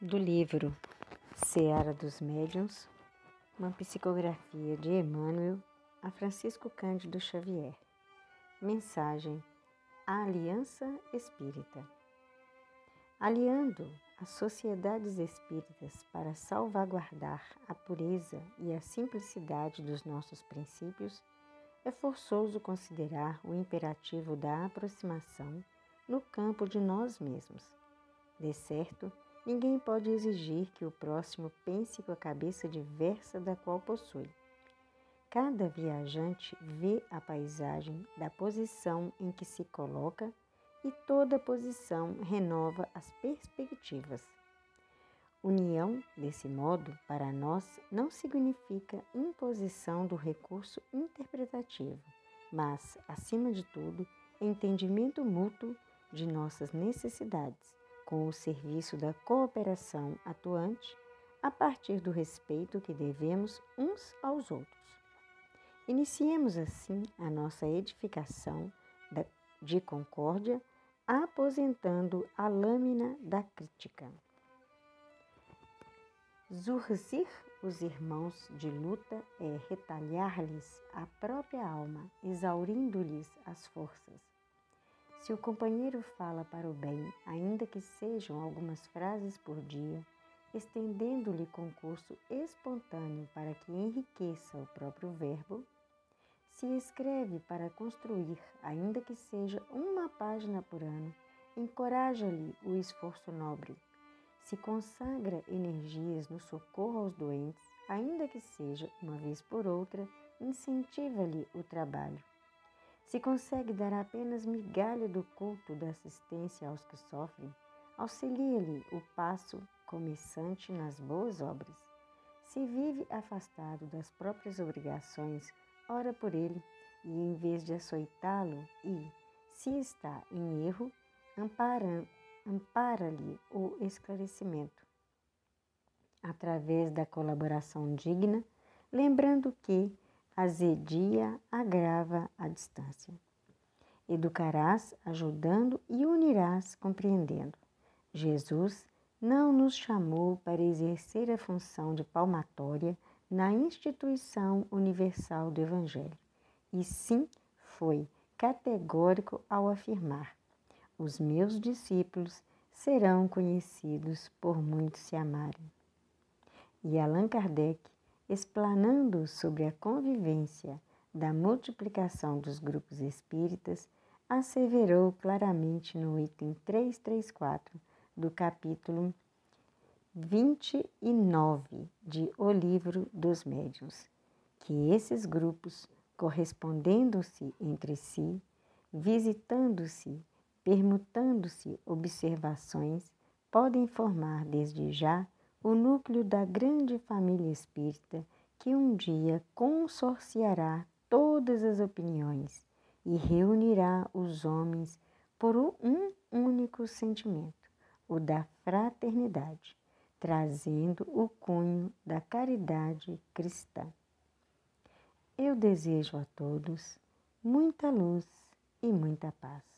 do livro Seara dos Médiuns, uma psicografia de Emmanuel a Francisco Cândido Xavier. Mensagem A Aliança Espírita. Aliando as sociedades espíritas para salvaguardar a pureza e a simplicidade dos nossos princípios, é forçoso considerar o imperativo da aproximação no campo de nós mesmos. De certo, Ninguém pode exigir que o próximo pense com a cabeça diversa da qual possui. Cada viajante vê a paisagem da posição em que se coloca e toda posição renova as perspectivas. União, desse modo, para nós, não significa imposição do recurso interpretativo, mas, acima de tudo, entendimento mútuo de nossas necessidades com o serviço da cooperação atuante a partir do respeito que devemos uns aos outros. Iniciemos assim a nossa edificação de concórdia, aposentando a lâmina da crítica. Zurzir os irmãos de luta é retalhar-lhes a própria alma, exaurindo-lhes as forças se o companheiro fala para o bem, ainda que sejam algumas frases por dia, estendendo-lhe concurso espontâneo para que enriqueça o próprio verbo, se escreve para construir, ainda que seja uma página por ano, encoraja-lhe o esforço nobre. Se consagra energias no socorro aos doentes, ainda que seja uma vez por outra, incentiva-lhe o trabalho. Se consegue dar apenas migalha do culto da assistência aos que sofrem, auxilia-lhe o passo começante nas boas obras. Se vive afastado das próprias obrigações, ora por ele, e em vez de açoitá-lo e, se está em erro, ampara-lhe o esclarecimento. Através da colaboração digna, lembrando que, azedia agrava a distância. Educarás ajudando e unirás compreendendo. Jesus não nos chamou para exercer a função de palmatória na instituição universal do Evangelho, e sim foi categórico ao afirmar: os meus discípulos serão conhecidos por muitos se amarem. E Allan Kardec explanando sobre a convivência da multiplicação dos grupos espíritas, asseverou claramente no item 334 do capítulo 29 de O Livro dos Médiuns, que esses grupos, correspondendo-se entre si, visitando-se, permutando-se observações, podem formar desde já o núcleo da grande família espírita que um dia consorciará todas as opiniões e reunirá os homens por um único sentimento, o da fraternidade, trazendo o cunho da caridade cristã. Eu desejo a todos muita luz e muita paz.